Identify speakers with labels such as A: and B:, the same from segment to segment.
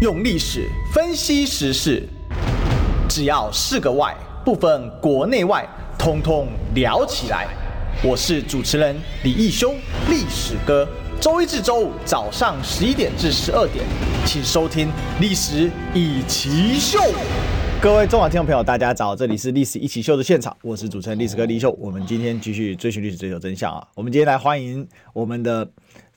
A: 用历史分析时事，只要是个“外”，不分国内外，通通聊起来。我是主持人李义兄，历史哥。周一至周五早上十一点至十二点，请收听《历史一起秀》。各位中华听众朋友，大家早，这里是《历史一起秀》的现场，我是主持人历史哥李秀。我们今天继续追寻历史，追求真相啊！我们今天来欢迎我们的。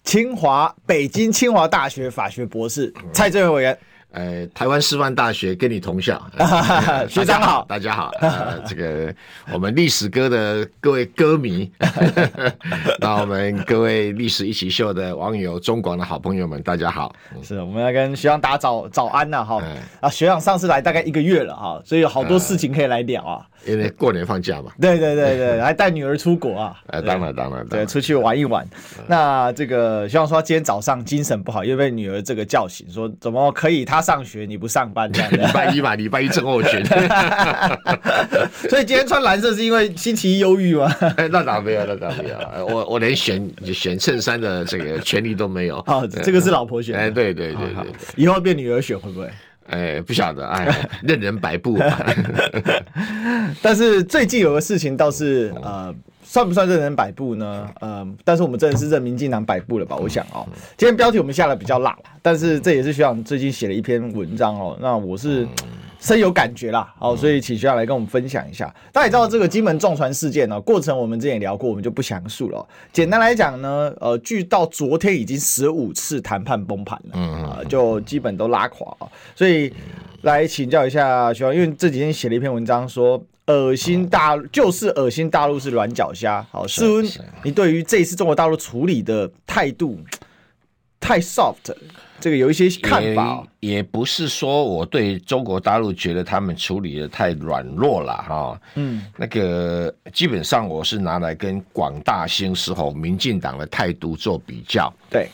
A: 清华，北京清华大学法学博士蔡正元委员。
B: 呃，台湾师范大学跟你同校，
A: 学长好，
B: 大家好。呃，这个我们历史歌的各位歌迷，那我们各位历史一起秀的网友、中广的好朋友们，大家好。
A: 是，我们要跟学长打早早安呐，哈。啊，学长上次来大概一个月了哈，所以有好多事情可以来聊啊。
B: 因为过年放假嘛。
A: 对对对对，还带女儿出国啊。
B: 哎，当然当然，
A: 对，出去玩一玩。那这个希望说今天早上精神不好，又被女儿这个叫醒，说怎么可以他。上学你不上班这样？
B: 礼拜一嘛，礼拜一症候群。
A: 所以今天穿蓝色是因为星期一忧郁吗？
B: 哎，那倒没有，那倒没有。我我连选选衬衫的这个权利都没有。
A: 哦，这个是老婆选。
B: 哎，对对对对，对，
A: 以后变女儿选会不会？
B: 哎，不晓得，哎，任人摆布。
A: 但是最近有个事情倒是呃。算不算任人摆布呢？呃，但是我们真的是任民进党摆布了吧？我想哦，今天标题我们下的比较辣，但是这也是学长最近写了一篇文章哦，那我是深有感觉啦。好，所以请学长来跟我们分享一下。大家也知道这个金门撞船事件呢，过程我们之前也聊过，我们就不详述了。简单来讲呢，呃，据到昨天已经十五次谈判崩盘了，啊，就基本都拉垮啊。所以来请教一下学长，因为这几天写了一篇文章说。恶心大就是恶心，大陆是软脚虾。好，师温，你对于这一次中国大陆处理的态度太 soft，这个有一些看法。
B: 也，也不是说我对中国大陆觉得他们处理的太软弱了哈。嗯，那个基本上我是拿来跟广大兴时候民进党的态度做比较。
A: 对，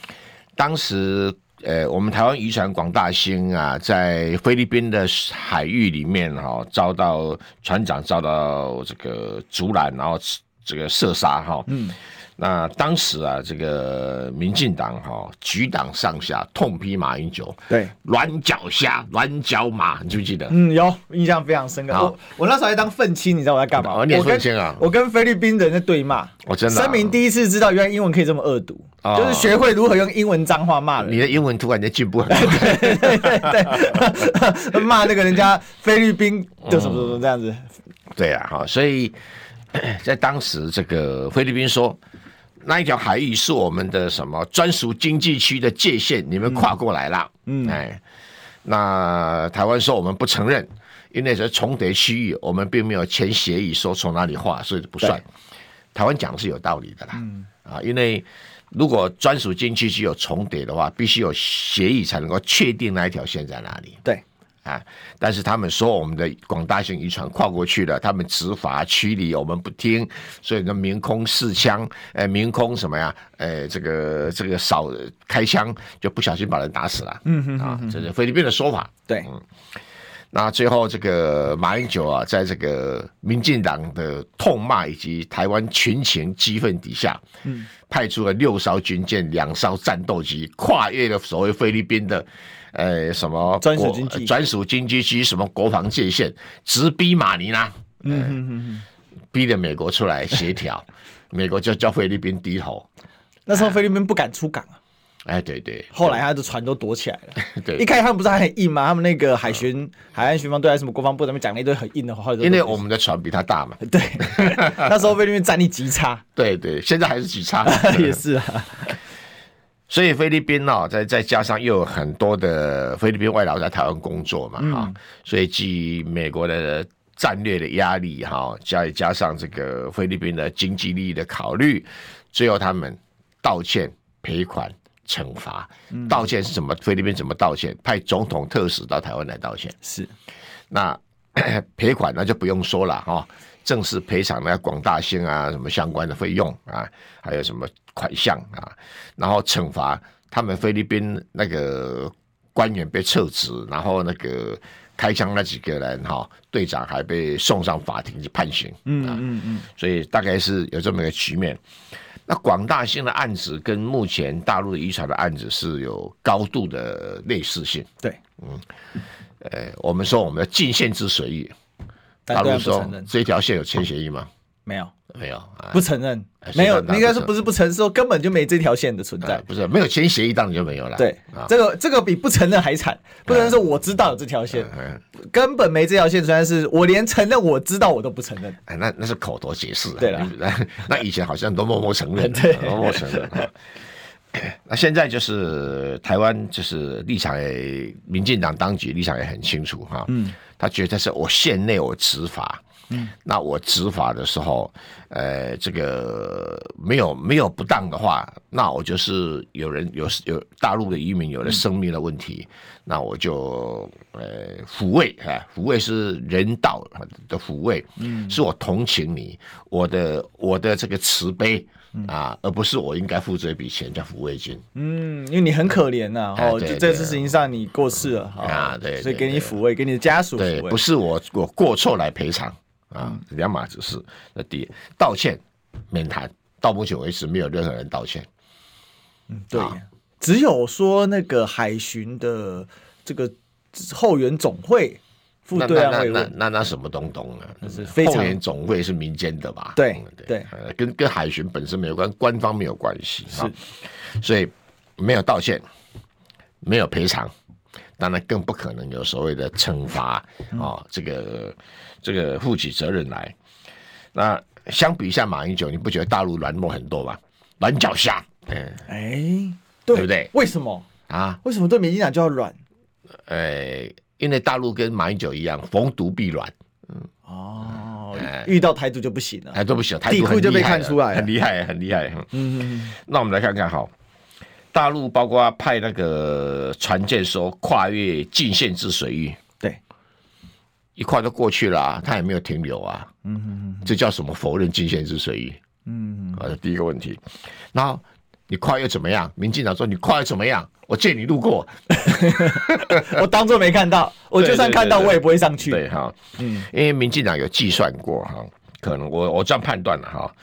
B: 当时。呃，我们台湾渔船广大兴啊，在菲律宾的海域里面哈、哦，遭到船长遭到这个阻拦，然后这个射杀哈。嗯。那当时啊，这个民进党哈，局党上下痛批马英九，
A: 对，
B: 软脚虾、软脚马，你记不记得？
A: 嗯，有印象非常深刻。我我那时候还当愤青，你知道我在干嘛？
B: 我念愤青啊！
A: 我跟菲律宾人在对骂，
B: 我真的、啊。
A: 声明第一次知道原来英文可以这么恶毒，哦、就是学会如何用英文脏话骂人。
B: 你的英文突然间进步很多。
A: 对对对对，骂那个人家菲律宾就什么什么这样子。
B: 嗯、对啊，哈，所以 在当时这个菲律宾说。那一条海域是我们的什么专属经济区的界限？你们跨过来了，嗯，哎，那台湾说我们不承认，因为那是重叠区域，我们并没有签协议说从哪里划，所以不算。台湾讲的是有道理的啦，啊，因为如果专属经济区有重叠的话，必须有协议才能够确定那一条线在哪里。
A: 对。
B: 啊！但是他们说我们的广大型渔船跨过去了，他们执法驱离，我们不听，所以呢，鸣空试枪，呃，鸣空什么呀？呃，这个这个少开枪，就不小心把人打死了。嗯哼，啊，这是菲律宾的说法。
A: 对，
B: 嗯，那最后这个马英九啊，在这个民进党的痛骂以及台湾群情激愤底下，嗯，派出了六艘军舰、两艘战斗机，跨越了所谓菲律宾的。呃，什么专属经济专属经济区？什么国防界限？直逼马尼拉，嗯嗯嗯，逼着美国出来协调，美国就叫菲律宾低头。
A: 那时候菲律宾不敢出港啊。
B: 哎，对对。
A: 后来他的船都躲起来了。
B: 对。
A: 一开始他们不是还很硬吗？他们那个海巡、海岸巡防队还是什么国防部那边讲了一堆很硬的话。
B: 因为我们的船比他大嘛。
A: 对。那时候菲律宾战力极差。
B: 对对，现在还是极差。
A: 也是啊。
B: 所以菲律宾呢、哦，再再加上又有很多的菲律宾外劳在台湾工作嘛，哈、嗯，所以基于美国的战略的压力，哈，加加上这个菲律宾的经济利益的考虑，最后他们道歉、赔款、惩罚。道歉是什么？菲律宾怎么道歉？派总统特使到台湾来道歉。
A: 是，
B: 那 赔款那就不用说了，哈，正式赔偿那广大兴啊，什么相关的费用啊，还有什么？款项啊，然后惩罚他们菲律宾那个官员被撤职，然后那个开枪那几个人哈，队长还被送上法庭去判刑。嗯嗯嗯，所以大概是有这么一个局面。那广大兴的案子跟目前大陆的渔船的案子是有高度的类似性。
A: 对，
B: 嗯，呃，我们说我们的禁限制水域，大陆说这条线有签协议吗？
A: 没有。
B: 没有，
A: 不承认，没有，应该说不是不承认，说根本就没这条线的存在，
B: 不是没有签协议，当然就没有了。
A: 对，这个这个比不承认还惨，不能说我知道有这条线，根本没这条线存在，是我连承认我知道我都不承认。
B: 哎，那那是口头解释。
A: 对了，
B: 那以前好像都默默承认，默默承认。那现在就是台湾，就是立场也，民进党当局立场也很清楚哈，嗯，他觉得是我县内我执法。嗯，那我执法的时候，呃，这个没有没有不当的话，那我就是有人有有大陆的渔民有了生命的问题，嗯、那我就呃抚慰啊，抚慰是人道的抚慰，嗯，是我同情你，我的我的这个慈悲啊，而不是我应该付这笔钱叫抚慰金，嗯，
A: 因为你很可怜呐、啊，哦、哎，就这次事情上你过世了啊，对，所以给你抚慰，给你的家属抚慰，
B: 对，不是我我过错来赔偿。啊，两码子事。那第一，道歉免谈，到目前为止没有任何人道歉。
A: 嗯，对，啊、只有说那个海巡的这个后援总会
B: 那那那那，那什么东东啊？那是非常后援总会是民间的吧？
A: 对对，
B: 对，跟跟海巡本身没有关，官方没有关系。是，所以没有道歉，没有赔偿，当然更不可能有所谓的惩罚啊、这个。这个负起责任来，那相比一下马英九，你不觉得大陆软弱很多吗？软脚虾，嗯，
A: 哎，对，对不对？为什么啊？为什么对民进党就要软？
B: 哎，因为大陆跟马英九一样，逢独必软。嗯，
A: 哦，遇到台独就不行了，
B: 台独不行，
A: 地库就被看出来，
B: 很厉害，很厉害。嗯，那我们来看看，好，大陆包括派那个船舰说跨越禁限制水域。对一跨都过去了，啊，他也没有停留啊。嗯这叫什么？否认禁限制水域。嗯，啊，第一个问题。然后你跨又怎么样？民进党说你跨又怎么样？我借你路过，
A: 我当做没看到。我就算看到，我也不会上去。
B: 对哈，嗯，因为民进党有计算过哈，可能我我这样判断了哈，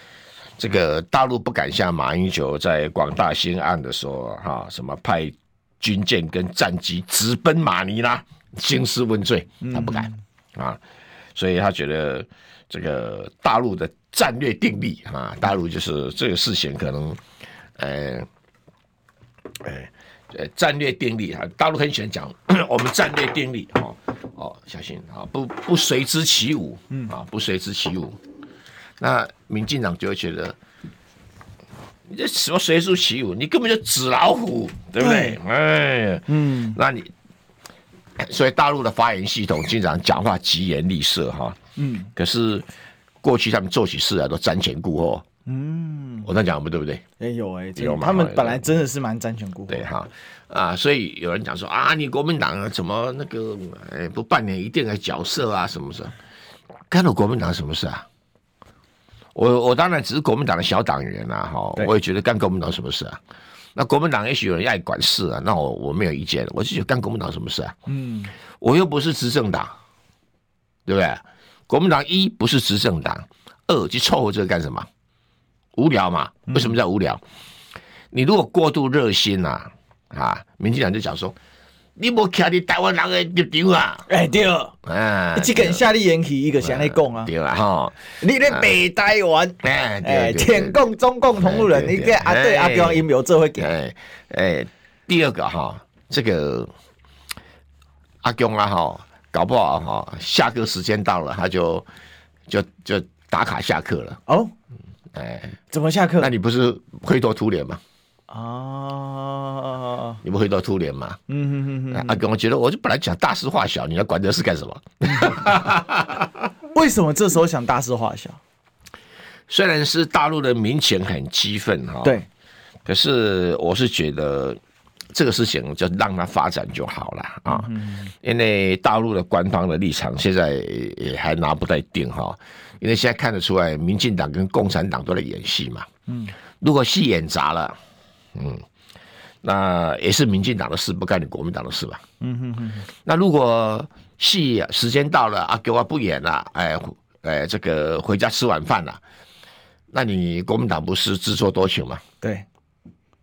B: 这个大陆不敢像马英九在广大兴案的时候哈，什么派军舰跟战机直奔马尼拉兴师问罪，他不敢。啊，所以他觉得这个大陆的战略定力啊，大陆就是这个事情可能，呃，呃，呃，战略定力啊，大陆很喜欢讲 我们战略定力哦哦，小心啊，不不随之起舞，嗯。啊，不随之起舞，那民进党就会觉得你这什么随之起舞，你根本就纸老虎，对不对？哎，嗯，那你。所以大陆的发言系统经常讲话疾言厉色哈，嗯，可是过去他们做起事来都瞻前顾后，嗯，我这样讲不对不对？
A: 哎有哎，有他们本来真的是蛮瞻前顾后，
B: 对哈啊，所以有人讲说啊，你国民党怎么那个哎不扮演一定的角色啊什么什么，干了国民党什么事啊？我我当然只是国民党的小党员啊哈，我也觉得干国民党什么事啊？那国民党也许有人爱管事啊，那我我没有意见，我就觉得干国民党什么事啊？嗯，我又不是执政党，对不对？国民党一不是执政党，二去凑合这个干什么？无聊嘛？为什么叫无聊？嗯、你如果过度热心呐，啊，民进党就讲说。你无徛伫台湾人的立场啊？哎对，啊，一个夏立言去，一个谁来讲啊？对啊，哈，你咧北台湾，哎，舔共中共同路人，你个啊对阿标有没有这会给？哎哎，第二个哈，这个阿公啊哈，搞不好哈，下课时间到了，他就就就打卡下课了。哦，哎，
A: 怎么下课？
B: 那你不是灰头土脸吗？
A: 哦，
B: 你不会到突脸吗？嗯哼哼哼。阿公，我觉得我就本来讲大事化小，你要管这事干什么？
A: 为什么这时候想大事化小？
B: 虽然是大陆的民情很激愤哈，
A: 对，
B: 可是我是觉得这个事情就让它发展就好了啊。因为大陆的官方的立场现在也还拿不太定哈，因为现在看得出来，民进党跟共产党都在演戏嘛。嗯，如果戏演砸了。嗯，那也是民进党的事，不干你国民党的事吧？嗯哼哼。那如果戏时间到了啊，给我不演了，哎哎，这个回家吃晚饭了，那你国民党不是自作多情吗？
A: 对。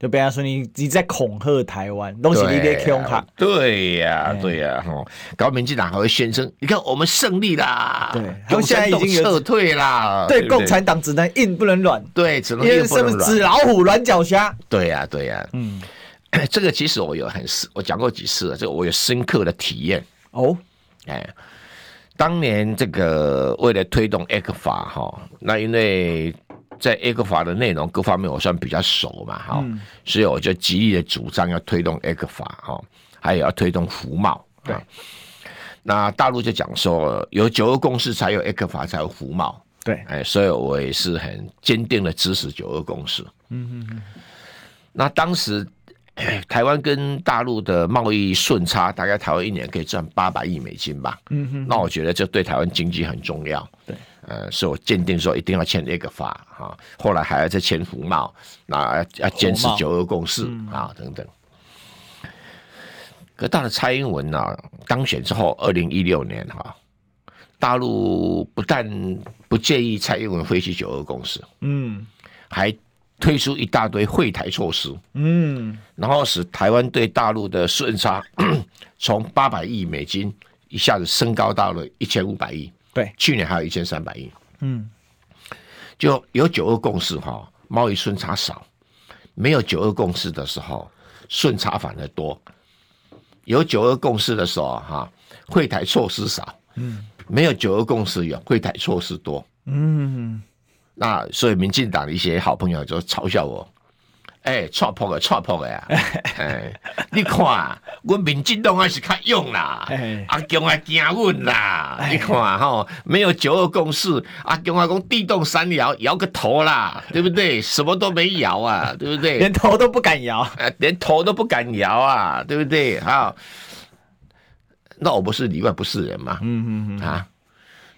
A: 就被他说你你在恐吓台湾，东西你别恐吓。
B: 对呀，对呀，哈，搞民进党还会宣称，你看我们胜利啦，
A: 对，他们现在已经
B: 撤退啦，
A: 对，共产党只能硬不能软，
B: 对，只能硬不能软，
A: 纸老虎软脚虾。
B: 对呀，对呀，嗯，这个其实我有很深，我讲过几次了，这个我有深刻的体验。哦，哎，当年这个为了推动 ECFA 哈，那因为。在 ECFA 的内容各方面我算比较熟嘛，哈、嗯，所以我就极力的主张要推动 A 克法哈，还有要推动服贸。对，那大陆就讲说有九二共识才有 ECFA 才有服贸。对，哎，所以我也是很坚定的支持九二共识。嗯嗯嗯。那当时台湾跟大陆的贸易顺差，大概台湾一年可以赚八百亿美金吧。嗯哼。那我觉得这对台湾经济很重要。对。呃，是我坚定说一定要签这个法哈，后来还要再签服贸，那要坚持九二共识啊等等。可到了蔡英文呢、啊、当选之后，二零一六年哈，大陆不但不介意蔡英文废去九二共识，嗯，还推出一大堆惠台措施，嗯，然后使台湾对大陆的顺差从八百亿美金一下子升高到了一千五百亿。对，去年还有一千三百亿，嗯，就有九二共识哈，贸易顺差少；没有九二共识的时候，顺差反而多；有九二共识的时候哈，惠台措施少，嗯，没有九二共识有惠台措施多，嗯，那所以民进党的一些好朋友就嘲笑我。哎，错破的错破的呀！哎，你看，我民进党还是较勇啦，阿强还惊稳啦。你看哈，没有九二共识，阿强还讲地动山摇，摇个头啦，对不对？什么都没摇啊，对不对？
A: 连头都不敢摇，
B: 连头都不敢摇啊，对不对？哈，那我不是里外不是人嘛？嗯嗯嗯啊，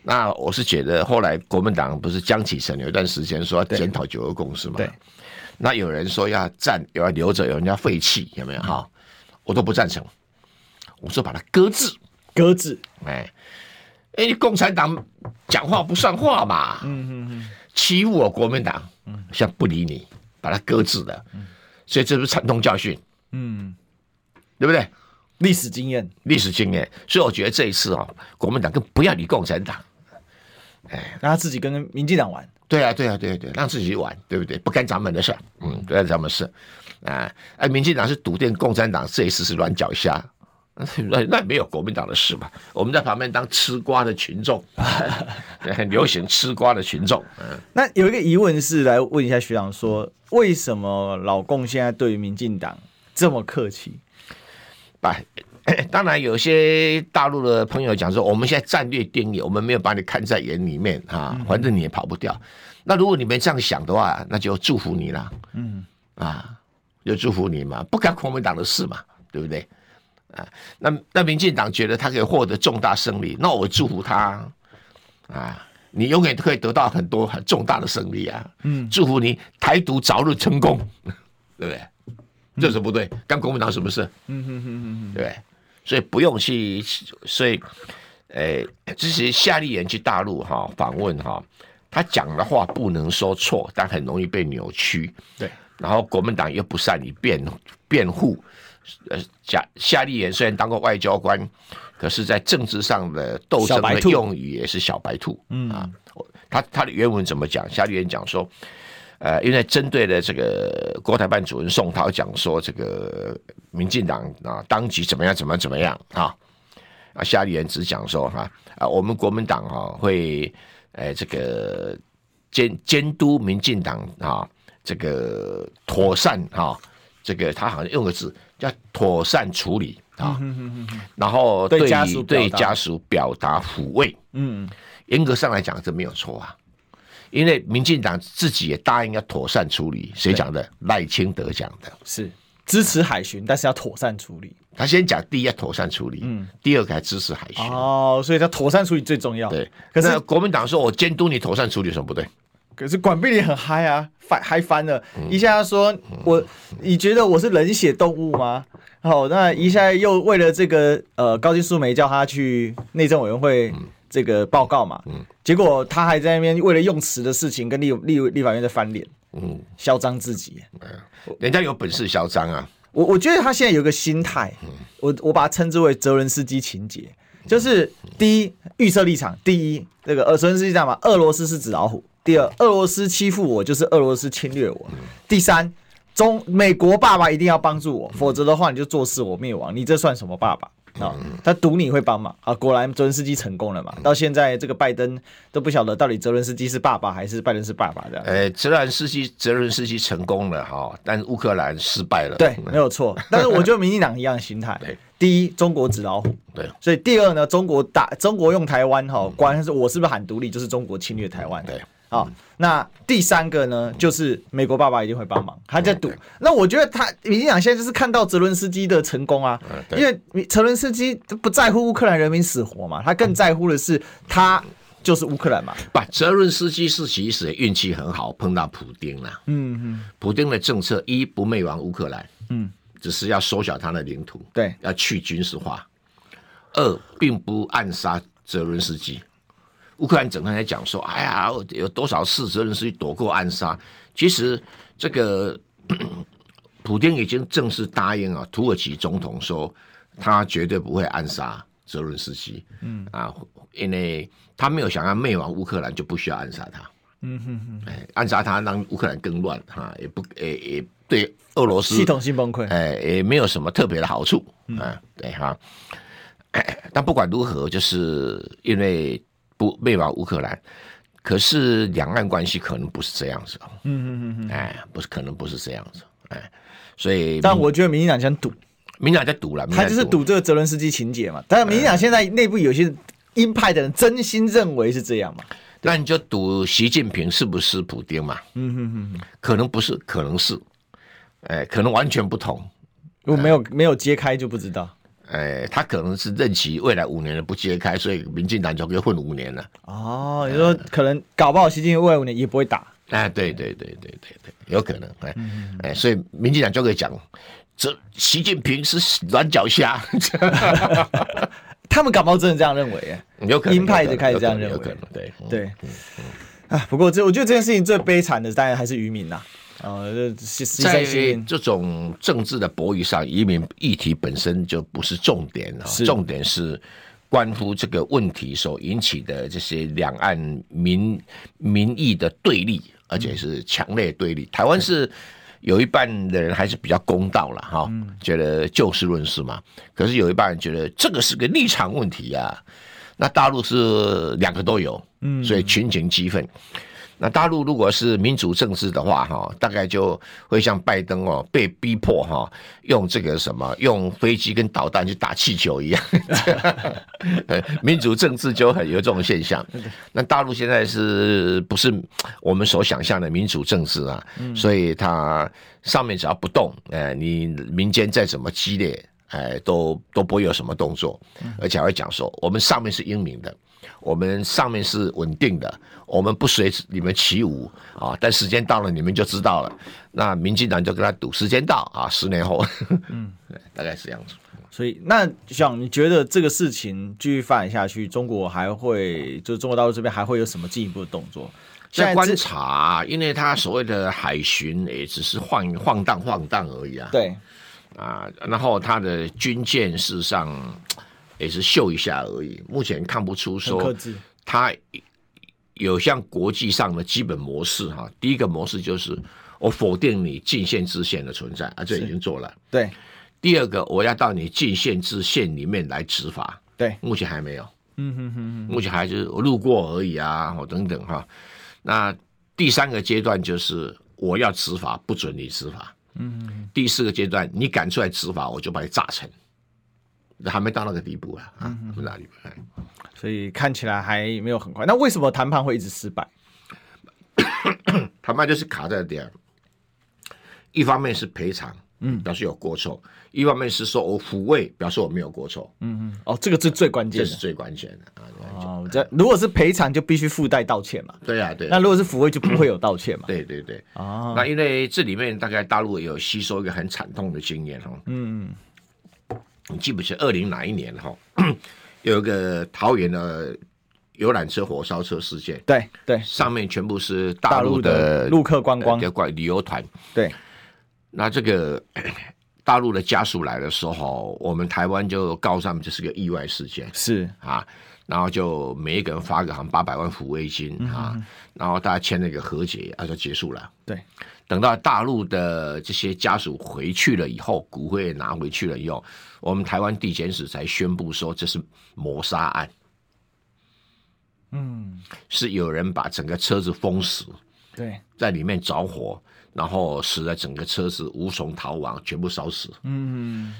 B: 那我是觉得后来国民党不是江启臣有一段时间说要检讨九二共识嘛？对。那有人说要占，有要留着，有人要废弃，有没有哈？我都不赞成。我说把它搁置，
A: 搁置。
B: 哎，哎，你共产党讲话不算话嘛？嗯嗯嗯，欺负我国民党，嗯，像不理你，把它搁置了。嗯，所以这是惨痛教训。嗯，对不对？
A: 历史经验，
B: 历史经验。所以我觉得这一次啊，国民党更不要理共产党。
A: 哎，让他自己跟民进党玩。
B: 对啊，对啊，对啊，对，让自己玩，对不对？不干咱们的事，嗯，不干咱们事，啊，哎，民进党是笃定共产党这一次是软脚虾，那那没有国民党的事嘛？我们在旁边当吃瓜的群众，很流行吃瓜的群众。嗯，
A: 那有一个疑问是来问一下学长说，为什么老共现在对于民进党这么客气？
B: 拜。当然，有些大陆的朋友讲说，我们现在战略定义，我们没有把你看在眼里面啊，反正你也跑不掉。那如果你们这样想的话，那就祝福你了。嗯，啊，就祝福你嘛，不干国民党的事嘛，对不对？啊，那那民进党觉得他可以获得重大胜利，那我祝福他啊，你永远都可以得到很多很重大的胜利啊。嗯，祝福你台独早日成功，对不对？这是不对，干国民党什么事？嗯哼哼哼哼，对。所以不用去，所以，诶，支持夏立言去大陆哈访问哈，他讲的话不能说错，但很容易被扭曲。对，然后国民党又不善于辩辩护，呃，夏夏立言虽然当过外交官，可是在政治上的斗争的用语也是小白兔。嗯啊，他他的原文怎么讲？夏立言讲说。呃，因为针对的这个国台办主任宋涛讲说，这个民进党啊，当局怎么样，怎么怎么样啊？啊，夏立言只讲说哈啊，我们国民党哈会，呃，这个监监督民进党啊，这个妥善哈，这个他好像用个字叫妥善处理啊，然后对家属对家属表达抚慰，嗯，严格上来讲，这没有错啊。因为民进党自己也答应要妥善处理，谁讲的？赖清德讲的，
A: 是支持海巡，但是要妥善处理。
B: 他先讲第一要妥善处理，嗯，第二个还支持海巡。
A: 哦，所以他妥善处理最重要。
B: 对，可是国民党说我监督你妥善处理，有什么不对？
A: 可是管碧玲很嗨啊，翻嗨翻了，一下说我，你觉得我是冷血动物吗？好，那一下又为了这个呃高金素梅叫他去内政委员会。这个报告嘛，嗯，结果他还在那边为了用词的事情跟立立立法院在翻脸，嗯，嚣张自己，
B: 人家有本事嚣张啊。
A: 我我觉得他现在有个心态，我我把它称之为泽伦斯基情节，就是第一预设立场，第一这个呃泽伦斯基这样嘛，俄罗斯是纸老虎，第二俄罗斯欺负我就是俄罗斯侵略我，第三中美国爸爸一定要帮助我，否则的话你就坐视我灭亡，你这算什么爸爸？啊、哦，他赌你会帮忙啊！果然泽伦斯基成功了嘛？到现在这个拜登都不晓得到底泽伦斯基是爸爸还是拜登是爸爸这样。
B: 呃，泽伦斯基泽伦斯基成功了哈，但乌克兰失败了。
A: 对，没有错。但是我觉得民进党一样的心态。对，第一，中国纸老虎。对，所以第二呢，中国打中国用台湾哈，关是我是不是喊独立，就是中国侵略台湾。对。好，那第三个呢，就是美国爸爸一定会帮忙，他在赌。那我觉得他民进党现在就是看到泽伦斯基的成功啊，因为泽伦斯基不在乎乌克兰人民死活嘛，他更在乎的是他就是乌克兰嘛。
B: 不，泽伦斯基是其实运气很好，碰到普丁了。嗯嗯，普丁的政策一不灭亡乌克兰，嗯，只是要缩小他的领土，对，要去军事化。二并不暗杀泽伦斯基。乌克兰整天在讲说：“哎呀，有多少次泽伦斯基躲过暗杀？其实这个 普京已经正式答应啊，土耳其总统说他绝对不会暗杀泽伦斯基。嗯啊，因为他没有想要灭亡乌克兰，就不需要暗杀他。嗯哼哼，哎，暗杀他让乌克兰更乱哈，也不也也对俄罗斯
A: 系统性崩溃，
B: 哎，也没有什么特别的好处。嗯，对哈。但不管如何，就是因为。”不灭亡乌克兰，可是两岸关系可能不是这样子。嗯嗯嗯嗯，哎，不是，可能不是这样子。哎，所以，
A: 但我觉得民进党想赌，
B: 民进党在赌了，
A: 他就是赌这个泽伦斯基情节嘛。但是民进党现在内部有些鹰派的人真心认为是这样嘛？
B: 那你就赌习近平是不是普丁嘛？嗯哼哼，可能不是，可能是，哎，可能完全不同。
A: 如果没有没有揭开就不知道。
B: 哎，他可能是任期未来五年的不揭开，所以民进党就可以混五年了。
A: 哦，你说可能搞不好习近平未来五年也不会打。
B: 哎，对对对对对对，有可能。哎、嗯、哎，所以民进党就可以讲，这习近平是软脚虾。
A: 他们搞不好真的这样认为？
B: 有可能，
A: 鹰派就开始这样认为。
B: 有可能，对
A: 对。啊，不过这我觉得这件事情最悲惨的，当然还是渔民呐。哦，
B: 在这种政治的博弈上，移民议题本身就不是重点啊，重点是关乎这个问题所引起的这些两岸民民意的对立，而且是强烈对立。台湾是有一半的人还是比较公道了哈，觉得就事论事嘛。可是有一半人觉得这个是个立场问题啊，那大陆是两个都有，嗯，所以群情激愤。那大陆如果是民主政治的话，哈，大概就会像拜登哦，被逼迫哈，用这个什么，用飞机跟导弹去打气球一样。民主政治就很有这种现象。那大陆现在是不是我们所想象的民主政治啊？所以它上面只要不动，哎，你民间再怎么激烈，哎，都都不会有什么动作，而且还会讲说，我们上面是英明的。我们上面是稳定的，我们不随你们起舞啊！但时间到了，你们就知道了。那民进党就跟他赌，时间到啊，十年后，嗯，对，大概是这样子。
A: 所以，那像你觉得这个事情继续发展下去，中国还会，就中国大陆这边还会有什么进一步的动作？
B: 在观察，因为他所谓的海巡也只是晃晃荡晃荡而已啊。
A: 对，
B: 啊，然后他的军舰事实上。也是秀一下而已，目前看不出说他有像国际上的基本模式哈。第一个模式就是我否定你禁线制线的存在，啊，这已经做了。
A: 对。
B: 第二个，我要到你禁线制线里面来执法。
A: 对。
B: 目前还没有。嗯哼哼哼。目前还是我路过而已啊，我等等哈。那第三个阶段就是我要执法，不准你执法。嗯。第四个阶段，你敢出来执法，我就把你炸沉。还没到那个地步啊！啊，不哪里？
A: 所以看起来还没有很快。那为什么谈判会一直失败？
B: 谈判就是卡在点，一方面是赔偿，嗯，表示有过错；一方面是说我抚慰，表示我没有过错。嗯嗯，
A: 哦，这个是最关键，
B: 这是最关键的啊！
A: 哦，这如果是赔偿，就必须附带道歉嘛。
B: 对啊，对。
A: 那如果是抚慰，就不会有道歉嘛。
B: 对对对。哦，那因为这里面大概大陆也有吸收一个很惨痛的经验哦。嗯嗯。你记不记得二零哪一年哈？有一个桃园的游览车、火烧车事件，
A: 对对，
B: 上面全部是大陆的
A: 陆客观光。
B: 的旅游团。
A: 对，
B: 那这个 大陆的家属来的时候，我们台湾就告诉他们这是个意外事件，
A: 是。
B: 啊，然后就每一个人发个好像八百万抚慰金啊，然后大家签了一个和解，啊就结束了。
A: 对，
B: 等到大陆的这些家属回去了以后，骨灰也拿回去了以后，我们台湾地检署才宣布说这是谋杀案。
A: 嗯，
B: 是有人把整个车子封死，
A: 对，
B: 在里面着火，然后使得整个车子无从逃亡，全部烧死。
A: 嗯，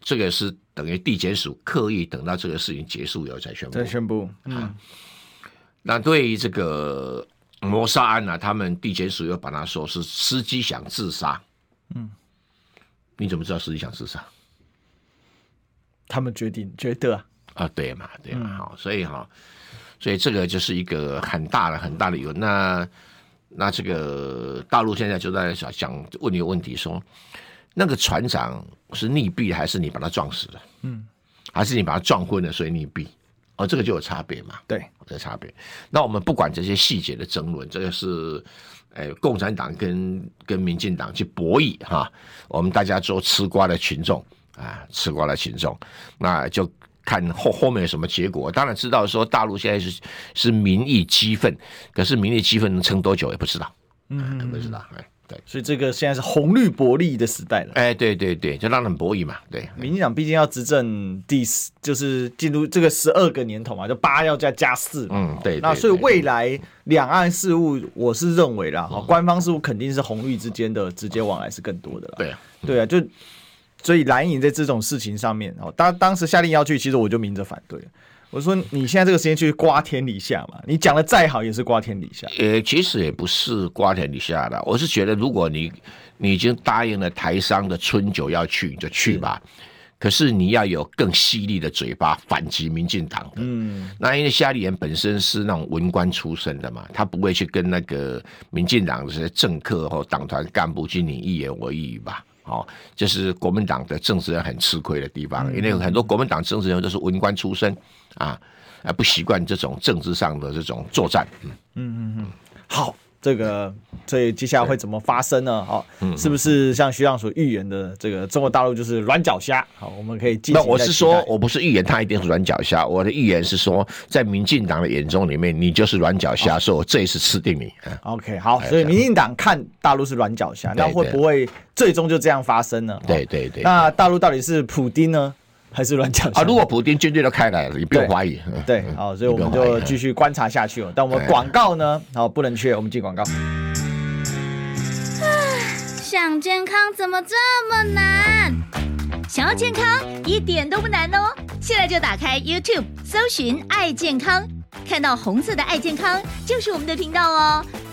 B: 这个是等于地检署刻意等到这个事情结束以后才宣布。
A: 再宣布。嗯，
B: 啊、那对于这个谋杀案呢、啊，他们地检署又把他说是司机想自杀。嗯，你怎么知道司机想自杀？
A: 他们决定觉得啊，
B: 啊对嘛，对嘛，好、嗯，所以哈。所以这个就是一个很大的、很大的理由。那那这个大陆现在就在想想问你个问题：说那个船长是溺毙还是你把他撞死了？嗯，还是你把他撞昏了所以溺毙？哦，这个就有差别嘛？
A: 对，
B: 这个差别。那我们不管这些细节的争论，这个是呃共产党跟跟民进党去博弈哈。我们大家做吃瓜的群众啊，吃瓜的群众，那就。看后后面有什么结果，当然知道说大陆现在是是民意激愤，可是民意激愤能撑多久也不知道，嗯，不知道，哎，对，
A: 所以这个现在是红绿博弈的时代了，
B: 哎，对对对，就让人博弈嘛，对，
A: 民进党毕竟要执政第四，就是进入这个十二个年头嘛，就八要再加四，
B: 嗯，对，对，
A: 那所以未来两岸事务，我是认为啦，哈、嗯，官方事务肯定是红绿之间的直接往来是更多的了，
B: 对啊，
A: 对啊，就。所以蓝营在这种事情上面，哦，当当时下令要去，其实我就明着反对。我说你现在这个时间去瓜天李下嘛，你讲的再好也是瓜天李下。
B: 呃，其实也不是瓜天李下的，我是觉得如果你你已经答应了台商的春酒要去，你就去吧。可是你要有更犀利的嘴巴反击民进党的。嗯，那因为夏立言本身是那种文官出身的嘛，他不会去跟那个民进党这些政客或党团干部去你一言我一语吧。哦，这是国民党的政治人很吃亏的地方，因为很多国民党政治人都是文官出身啊，啊不习惯这种政治上的这种作战。嗯
A: 嗯嗯嗯，好。这个，所以接下来会怎么发生呢？哦，是不是像徐亮所预言的，这个中国大陆就是软脚虾？好，我们可以进行。
B: 那我是说，我不是预言他一定是软脚虾，我的预言是说，在民进党的眼中里面，你就是软脚虾，所以我这一次吃定你。
A: OK，好，所以民进党看大陆是软脚虾，那会不会最终就这样发生呢？
B: 对对对。
A: 那大陆到底是普丁呢？还是乱讲啊！
B: 如果普丁军队都开来了，你不用怀疑。
A: 对，好，所以我们就继续观察下去哦。但我们广告呢？好，不能缺，我们进广告。
C: 想健康怎么这么难？想要健康一点都不难哦！现在就打开 YouTube，搜寻“爱健康”，看到红色的“爱健康”就是我们的频道哦。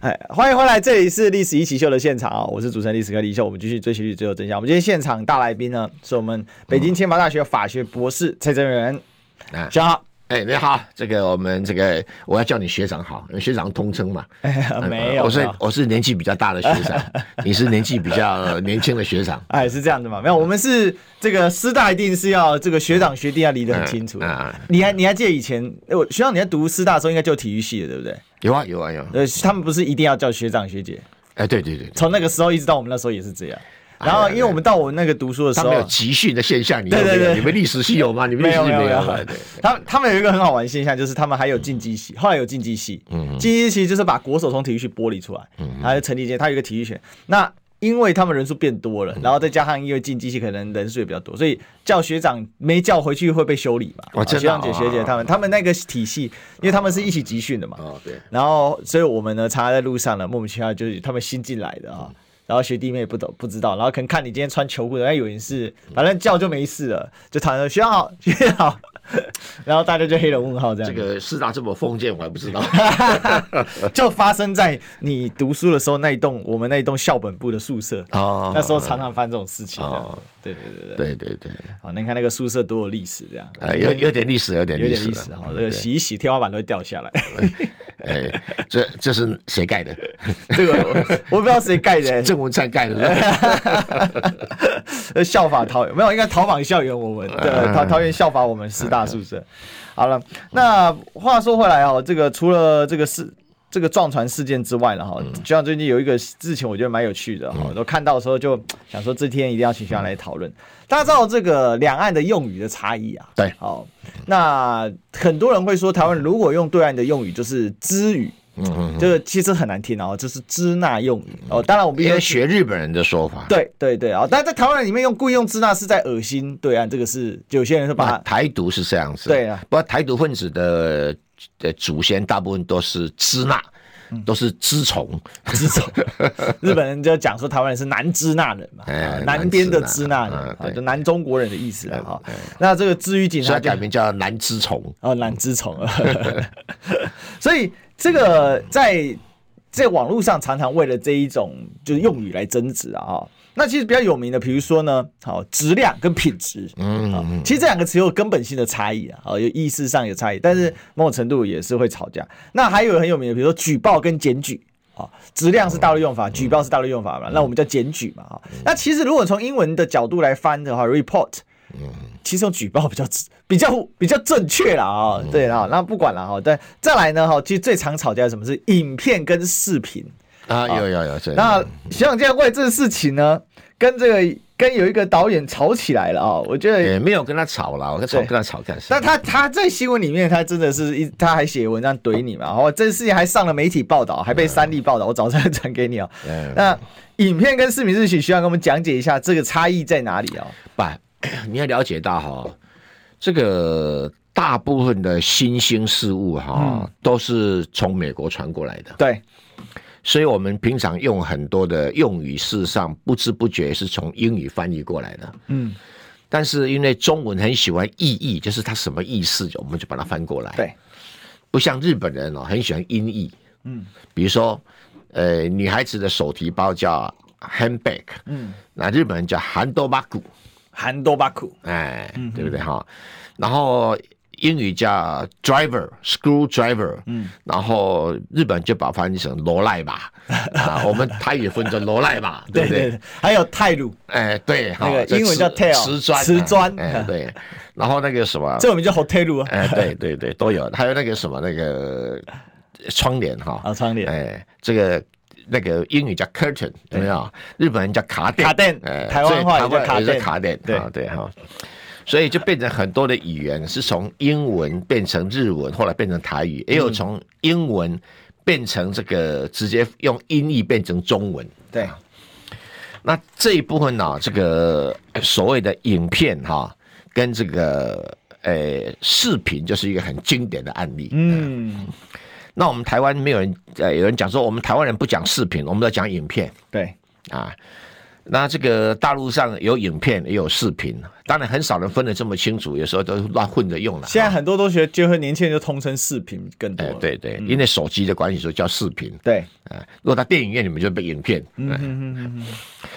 A: 哎，欢迎回来！这里是历史一起秀的现场啊，我是主持人历史哥李秀。我们继续追寻历史，最后真相。我们今天现场大来宾呢，是我们北京清华大学法学博士蔡正元。啊、嗯，学长好。
B: 哎，你好，这个我们这个我要叫你学长好，因为学长通称嘛。
A: 哎，没有，
B: 我是我是年纪比较大的学长，你是年纪比较年轻的学长。
A: 哎，是这样的嘛？没有，我们是这个师大一定是要这个学长学弟要离得很清楚。啊，你还你还记得以前？我学长你在读师大的时候应该就体育系的，对不对？
B: 有啊有啊有。
A: 呃，他们不是一定要叫学长学姐？
B: 哎，对对对，
A: 从那个时候一直到我们那时候也是这样。然后，因为我们到我们那个读书的时候，
B: 他们有集训的现象，你对对对，你们历史系有吗？你们历史系没有？
A: 他们他们有一个很好玩的现象，就是他们还有竞技系，后来有竞技系，竞技系就是把国手从体育系剥离出来，还有成立一届，他有一个体育学。那因为他们人数变多了，然后再加上因为竞技系可能人数也比较多，所以叫学长没叫回去会被修理嘛。学长姐学姐他们，他们那个体系，因为他们是一起集训的嘛。哦对。然后，所以我们呢，常常在路上呢，莫名其妙就是他们新进来的啊。然后学弟妹也不懂不知道，然后可能看你今天穿球裤的，哎，以为是，反正叫就没事了，就躺着学长好，学长好。然后大家就黑了问号这样。
B: 这个师大这么封建，我还不知道。
A: 就发生在你读书的时候那一栋，我们那一栋校本部的宿舍。哦，那时候常常发生这种事情。哦，对对对对
B: 对对对。
A: 好，你看那个宿舍多有历史，这样。
B: 呃，有有点历史，有点
A: 有点历史。好，这个洗一洗，天花板都会掉下来。
B: 哎，这这是谁盖的？
A: 这个我不知道谁盖的，
B: 郑文灿盖的。
A: 效法桃园没有，应该讨访校园。我们的桃桃园效法我们师大宿舍。好了，那话说回来哦，这个除了这个事，这个撞船事件之外了哈，就像最近有一个事情，我觉得蛮有趣的哈，都看到的时候就想说，这天一定要请学长来讨论。大家知道这个两岸的用语的差异啊？
B: 对，
A: 好，那很多人会说，台湾如果用对岸的用语，就是支语。嗯，这个其实很难听哦，就是支那用语哦。当然，我们
B: 应该学日本人的说法。
A: 对对对啊！但在台湾里面用故意用支那是在恶心对岸，这个是有些人是把
B: 台独是这样子。
A: 对啊，
B: 不过台独分子的的祖先大部分都是支那，都是支虫
A: 支虫。日本人就讲说台湾人是南支那人嘛，南边的支那人，就南中国人的意思啊。哈，那这个支语警察
B: 改名叫南支虫
A: 哦，南支虫。所以。这个在在网络上常常为了这一种就是用语来争执啊，那其实比较有名的，比如说呢，好质量跟品质，嗯，其实这两个词有根本性的差异啊，有意思上有差异，但是某种程度也是会吵架。那还有很有名的，比如说举报跟检举。啊，质量是大陆用法，举报是大陆用法嘛，那我们叫检举嘛啊。那其实如果从英文的角度来翻的话，report。嗯，其实用举报比较 比较比较正确了啊，对啦，那不管了哈，对，再来呢哈，其实最常吵架的什么？是影片跟视频
B: 啊？有有有，
A: 那学长这样为这个事情呢，跟这个跟有一个导演吵起来了啊，我觉得
B: 也没有跟他吵了，我跟吵跟他吵干什么？
A: 那他他在新闻里面，他真的是一他还写文章怼你嘛，然后这个事情还上了媒体报道，还被三立报道，我早上传给你哦。那影片跟视频是需需要跟我们讲解一下这个差异在哪里啊？
B: 不。你要了解到哈，这个大部分的新兴事物哈，都是从美国传过来的。
A: 对，
B: 所以我们平常用很多的用语，事实上不知不觉是从英语翻译过来的。嗯，但是因为中文很喜欢意译，就是它什么意思，我们就把它翻过来。
A: 对，
B: 不像日本人哦，很喜欢音译。嗯，比如说，呃，女孩子的手提包叫 handbag，嗯，那日本人叫 handbaku。
A: 韩多巴库，
B: 哎，对不对哈？然后英语叫 driver，screwdriver，嗯，然后日本就把翻译成罗赖吧，啊，我们台语分成罗赖吧，对不对？
A: 还有泰鲁，
B: 哎，对，
A: 那个英文叫 tail，
B: 瓷砖，
A: 瓷砖，
B: 哎，对。然后那个什么，
A: 这我们叫 hotel 啊，
B: 哎，对对对，都有。还有那个什么那个窗帘哈，
A: 啊，窗帘，
B: 哎，这个。那个英语叫 curtain，有没有？日本人叫卡垫，
A: 卡垫，台湾话也叫卡
B: 垫，对对哈。所以就变成很多的语言是从英文变成日文，后来变成台语，也有从英文变成这个直接用音译变成中文。
A: 对。
B: 那这一部分呢，这个所谓的影片哈，跟这个呃视频就是一个很经典的案例。嗯。那我们台湾没有人，呃，有人讲说我们台湾人不讲视频，我们要讲影片。
A: 对，
B: 啊，那这个大陆上有影片也有视频。当然很少人分得这么清楚，有时候都乱混着用了。
A: 现在很多都学，就会年轻人就通称视频更多。
B: 对对，因为手机的关系，所以叫视频。
A: 对，
B: 如果在电影院里面就被影片。嗯嗯嗯嗯。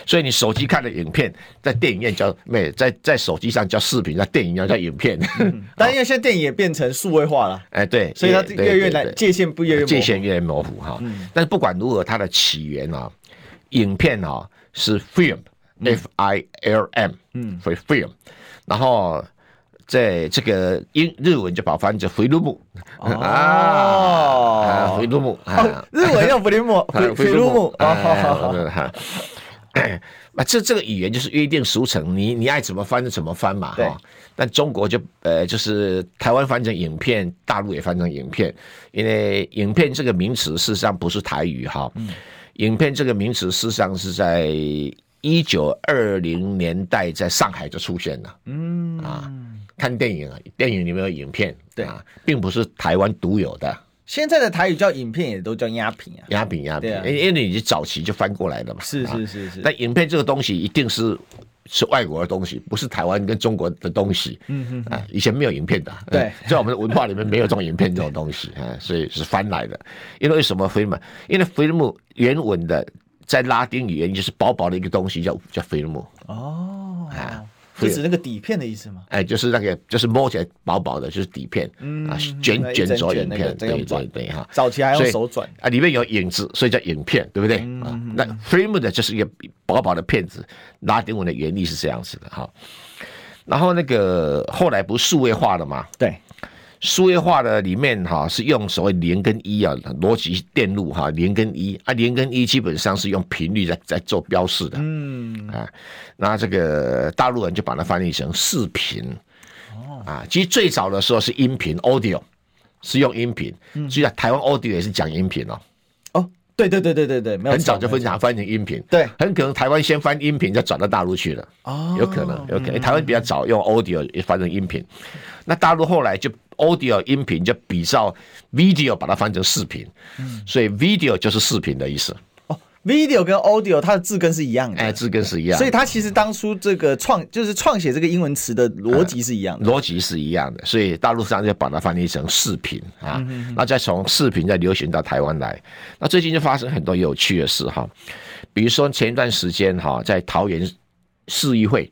B: 所以你手机看的影片，在电影院叫没，在在手机上叫视频，在电影院叫影片。
A: 但因为现在电影也变成数位化了，
B: 哎对，
A: 所以它越来越难，界限不越
B: 界限越来越模糊哈。但是不管如何，它的起源啊，影片啊是 film。F I L M，嗯，film，然后在这个英日文就把它翻成菲卢木。啊，菲卢姆啊，
A: 日文叫菲卢姆，菲卢木。啊，好好好，
B: 哈，啊，这这个语言就是约定俗成，你你爱怎么翻就怎么翻嘛，哈。但中国就呃，就是台湾翻成影片，大陆也翻成影片，因为影片这个名词事实上不是台语哈，影片这个名词事实上是在。一九二零年代在上海就出现了，嗯啊，看电影啊，电影里面有影片，对啊，并不是台湾独有的。
A: 现在的台语叫影片，也都叫鸦片啊，
B: 鸦片鸦片，因为你早期就翻过来了嘛。
A: 是是是是。
B: 那影片这个东西一定是是外国的东西，不是台湾跟中国的东西。嗯嗯啊，以前没有影片的，
A: 对，
B: 在我们的文化里面没有这种影片这种东西啊，所以是翻来的。因为为什么 film？因为 film 原文的在拉丁语言就是薄薄的一个东西，叫叫 film。
A: 哦啊。是指那个底片的意思吗？
B: 哎，就是那个，就是摸起来薄薄的，就是底片，嗯啊，卷卷轴影片，对对对哈。
A: 早期还用手转
B: 啊，里面有影子，所以叫影片，对不对？啊，那 film 的就是一个薄薄的片子，拉丁文的原理是这样子的哈。然后那个后来不是数位化了吗？
A: 对。
B: 数位化的里面哈是用所谓零跟一啊，逻辑电路哈，零跟一啊，零跟一基本上是用频率在在做标示的，嗯。啊，那这个大陆人就把它翻译成视频，哦。啊，其实最早的时候是音频 audio 是用音频，所以台湾 audio 也是讲音频哦。
A: 对对对对对对，没有
B: 很早就分享翻成音频，
A: 对，
B: 很可能台湾先翻音频，再转到大陆去了，哦，有可能，有可能，台湾比较早用 audio 也翻成音频，那大陆后来就 audio 音频就比照 video 把它翻成视频，嗯，所以 video 就是视频的意思。
A: Video 跟 Audio 它的字根是一样的，
B: 哎，字根是一样，
A: 所以它其实当初这个创就是创写这个英文词的逻辑是一样的，
B: 逻辑是一样的，所以大陆上就把它翻译成视频啊，那再从视频再流行到台湾来，那最近就发生很多有趣的事哈，比如说前一段时间哈，在桃园市议会，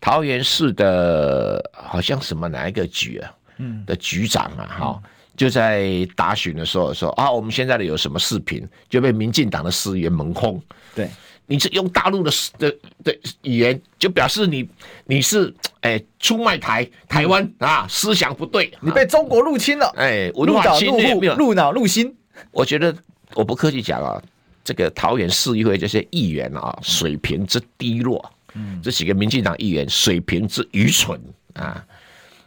B: 桃园市的好像什么哪一个局啊，嗯，的局长啊，哈。就在答询的时候说啊，我们现在的有什么视频就被民进党的市议员蒙轰。
A: 对，
B: 你是用大陆的的的语言，就表示你你是哎出卖台台湾啊，思想不对，
A: 你被中国入侵了。
B: 哎，入脑入
A: 户入脑入心。
B: 我觉得我不客气讲啊，这个桃园市议会这些议员啊，水平之低落，嗯，这几个民进党议员水平之愚蠢啊。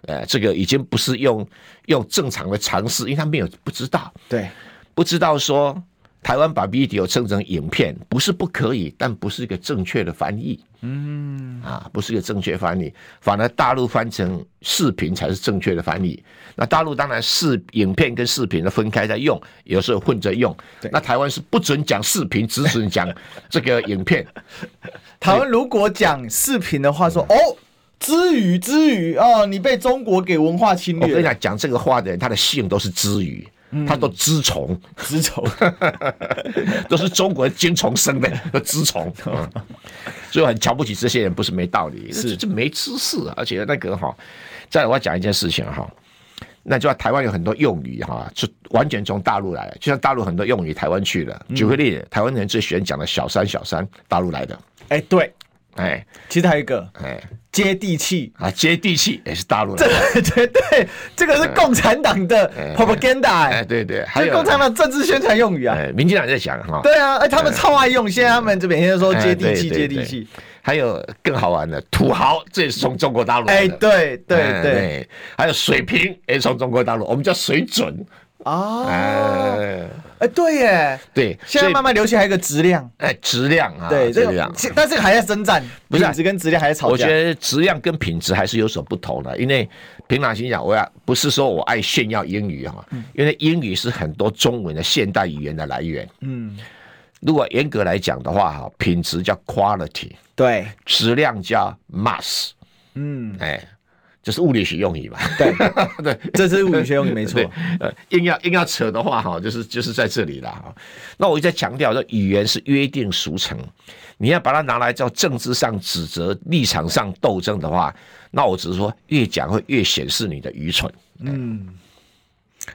B: 呃，这个已经不是用用正常的常识，因为他没有不知道，
A: 对，
B: 不知道说台湾把 video 称成影片不是不可以，但不是一个正确的翻译，嗯，啊，不是一个正确翻译，反而大陆翻成视频才是正确的翻译。那大陆当然视影片跟视频的分开在用，有时候混着用。对那台湾是不准讲视频，只准讲这个影片。
A: 台湾如果讲视频的话说，说、嗯、哦。支语，知语哦，你被中国给文化侵略。
B: 我跟你讲，讲这个话的人，他的姓都是知语，嗯、他都知虫，
A: 知虫，
B: 都是中国精虫生的，知虫。所以我很瞧不起这些人，不是没道理，是这没知识。而且那个哈，再来我要讲一件事情哈，那就台湾有很多用语哈，就完全从大陆来的，就像大陆很多用语台湾去了。举个例子，台湾人最喜欢讲的小三，小三，大陆来的。
A: 哎，对。
B: 哎，
A: 其实还有一个，哎，接地气
B: 啊，接地气也是大陆的，
A: 对对对，这个是共产党的 propaganda，
B: 哎，对对，还有
A: 共产党政治宣传用语啊，
B: 民进党在讲哈，
A: 对啊，哎，他们超爱用，现在他们这边天天说接地气，接地气，
B: 还有更好玩的土豪，这也是从中国大陆
A: 哎，对对对，
B: 还有水平也是从中国大陆，我们叫水准。
A: 哦，哎，哎，对耶，
B: 对，
A: 现在慢慢流行还有一个质量，
B: 哎，质量啊，
A: 对，质量，但这个还在征战，
B: 不是
A: 品质跟质量还在吵架。
B: 我觉得质量跟品质还是有所不同的，因为凭良心讲，我要不是说我爱炫耀英语哈，因为英语是很多中文的现代语言的来源。嗯，如果严格来讲的话哈，品质叫 quality，
A: 对，
B: 质量叫 mass，嗯，哎。这是物理学用语嘛？对
A: 对，这是物理学用语没错。
B: 呃，硬要硬要扯的话，哈，就是就是在这里了哈。那我一直在强调，说语言是约定俗成，你要把它拿来叫政治上指责、立场上斗争的话，那我只是说，越讲会越显示你的愚蠢。
A: 嗯，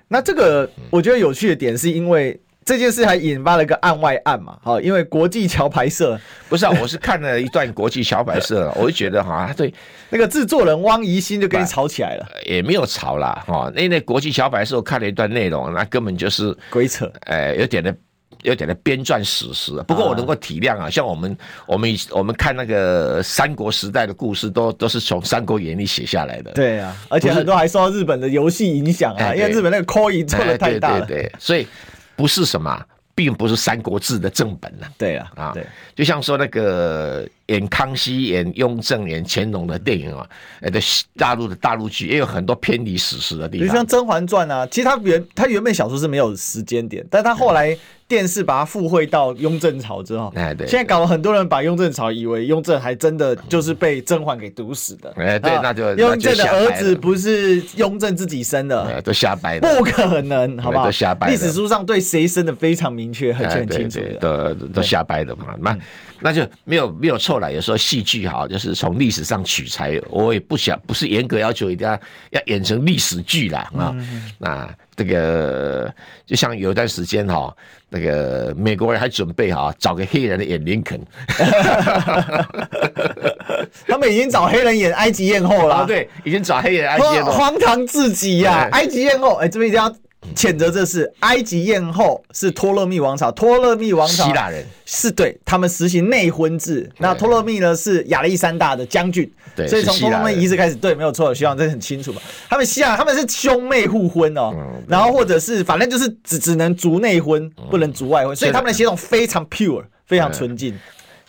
A: 那这个我觉得有趣的点是因为。这件事还引发了一个案外案嘛？好，因为国际桥牌社
B: 不是啊，我是看了一段国际桥牌社，我就觉得哈，对
A: 那个制作人汪怡兴就跟你吵起来了，
B: 也没有吵啦哈。那那国际桥牌社我看了一段内容，那根本就是
A: 鬼扯，
B: 哎，有点的，有点的编撰史实。不过我能够体谅啊，像我们我们我们看那个三国时代的故事，都都是从《三国演义》写下来的。
A: 对啊，而且很多还受到日本的游戏影响啊，因为日本那个 Koei 做的太大了，
B: 对对，所以。不是什么，并不是《三国志》的正本了。
A: 对啊，啊，对，
B: 就像说那个演康熙、演雍正、演乾隆的电影啊，呃，的大陆的大陆剧也有很多偏离史实的地方，
A: 比如像《甄嬛传》啊，其实它原它原本小说是没有时间点，但它后来。电视把它附会到雍正朝之后，
B: 哎对，
A: 现在搞了很多人把雍正朝以为雍正还真的就是被甄嬛给毒死的，
B: 哎对，那就
A: 雍正的儿子不是雍正自己生的，
B: 都瞎掰的，
A: 不可能，好不好？
B: 都瞎掰。
A: 历史书上对谁生的非常明确，很很清楚
B: 的，都都瞎掰的嘛。那那就没有没有错了。有时候戏剧哈，就是从历史上取材，我也不想不是严格要求一定要要演成历史剧啦啊，那。这个就像有一段时间哈，那个美国人还准备哈找个黑人来演林肯，
A: 他们已经找黑人演埃及艳后了，啊，
B: 对，已经找黑人埃及艳后，
A: 荒唐至极呀！埃及艳后，哎，这边一定要。谴责这是，埃及艳后是托勒密王朝，托勒密王朝
B: 希腊人。
A: 是对他们实行内婚制。那托勒密呢是亚历山大的将军，对，所以从托勒密一世开始，对，没有错，希望这很清楚嘛。他们希腊他们是兄妹互婚哦，然后或者是反正就是只只能族内婚，不能族外婚，所以他们的血统非常 pure，非常纯净。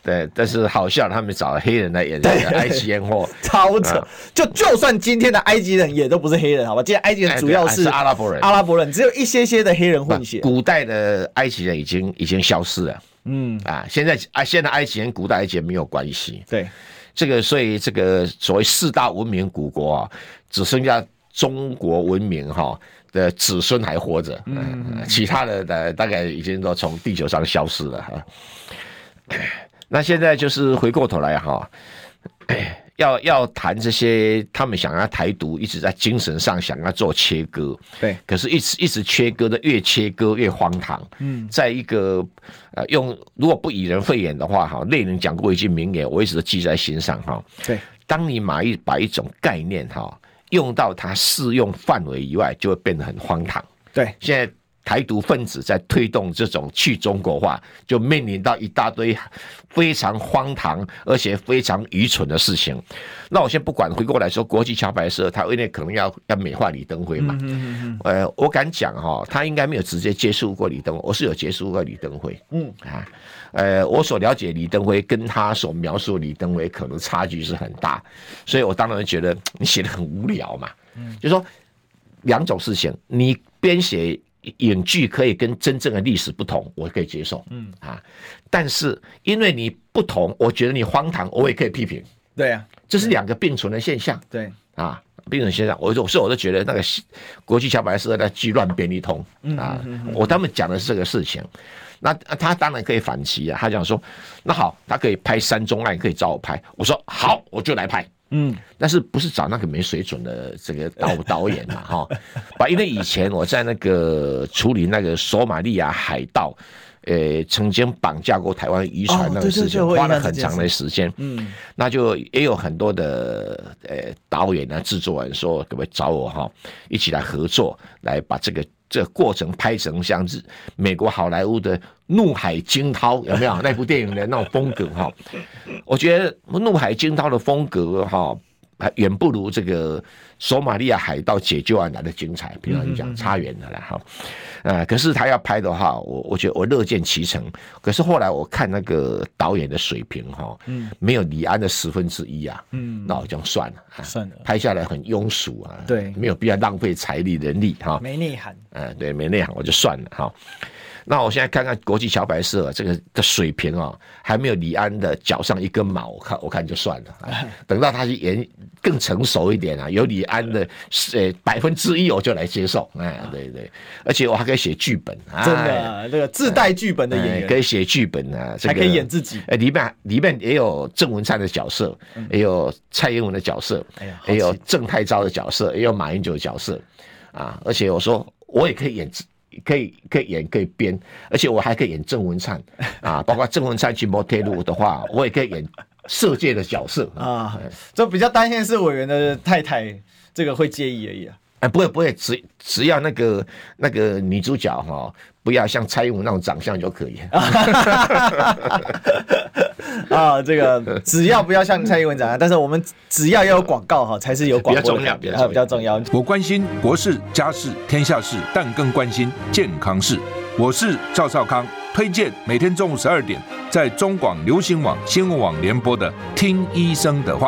B: 对，但是好笑，他们找黑人来演埃及艳后，
A: 超扯。就就算今天的埃及人也都不是黑人，好吧？今天埃及人主要是
B: 阿拉伯人，
A: 阿拉伯人只有一些些的黑人混血。
B: 古代的埃及人已经已经消失了，嗯啊，现在啊，现在埃及人古代埃及人没有关系。
A: 对，
B: 这个所以这个所谓四大文明古国啊，只剩下中国文明哈的子孙还活着，嗯，其他的的大概已经都从地球上消失了哈。那现在就是回过头来哈，要要谈这些，他们想要台独，一直在精神上想要做切割，
A: 对，
B: 可是一直一直切割的越切割越荒唐。嗯，在一个呃用如果不以人废言的话哈，内人讲过一句名言，我一直都记在心上哈。
A: 对，
B: 当你把一把一种概念哈用到它适用范围以外，就会变得很荒唐。
A: 对，
B: 现在。台独分子在推动这种去中国化，就面临到一大堆非常荒唐而且非常愚蠢的事情。那我先不管，回过来说，国际桥牌社他因为可能要要美化李登辉嘛，嗯嗯嗯呃，我敢讲哈，他应该没有直接接触过李登辉，我是有接触过李登辉，嗯。啊，呃，我所了解李登辉跟他所描述李登辉可能差距是很大，所以我当然觉得你写的很无聊嘛，嗯，就说两种事情，你编写。影剧可以跟真正的历史不同，我可以接受。嗯啊，但是因为你不同，我觉得你荒唐，我也可以批评。
A: 对啊，
B: 这是两个并存的现象。
A: 对
B: 啊，并存现象，我所以我都觉得那个国际小白是在剧乱编一通啊。嗯嗯嗯、我他们讲的是这个事情，那他当然可以反击啊。他讲说，那好，他可以拍三宗案，可以找我拍。我说好，我就来拍。嗯，但是不是找那个没水准的这个导导演嘛？哈，把因为以前我在那个处理那个索马利亚海盗，呃，曾经绑架过台湾渔船那个事情，花了很长的时间。嗯，那就也有很多的呃导演啊、制作人说，可不可以找我哈，一起来合作，来把这个。这过程拍成像是美国好莱坞的《怒海惊涛》，有没有那部电影的那种风格哈？我觉得《怒海惊涛》的风格哈。还远不如这个索马利亚海盗解救案来的精彩，比方你讲差远了啦哈。呃，可是他要拍的话，我我觉得我乐见其成。可是后来我看那个导演的水平哈，嗯，没有李安的十分之一啊，嗯，那我就算了，算了，拍下来很庸俗啊，对，没有必要浪费财力人力哈，
A: 没内涵，
B: 嗯，对，没内涵我就算了哈。那我现在看看国际桥牌社这个的水平啊，还没有李安的脚上一根毛，我看我看就算了。等到他去演更成熟一点啊，有李安的 呃百分之一，我就来接受。哎，对对，而且我还可以写剧本啊，
A: 真的，这个自带剧本的演员
B: 可以写剧本啊，
A: 还可以演自己。
B: 哎，里面里面也有郑文灿的角色，也有蔡英文的角色，也有郑太昭的角色，也有马英九的角色啊。而且我说我也可以演自。可以可以演可以编，而且我还可以演郑文灿 啊，包括郑文灿去摩天路的话，我也可以演色戒的角色啊。
A: 就比较担心是委员的太太这个会介意而已啊。
B: 哎，不会不会，只只要那个那个女主角哈，不要像蔡英文那种长相就可以。
A: 啊，这个只要不要像蔡英文这样，但是我们只要要有广告哈，才是有广告比较重要，比较重要。
D: 我关心国事、家事、天下事，但更关心健康事。我是赵少康，推荐每天中午十二点在中广流行网、新闻网联播的《听医生的话》。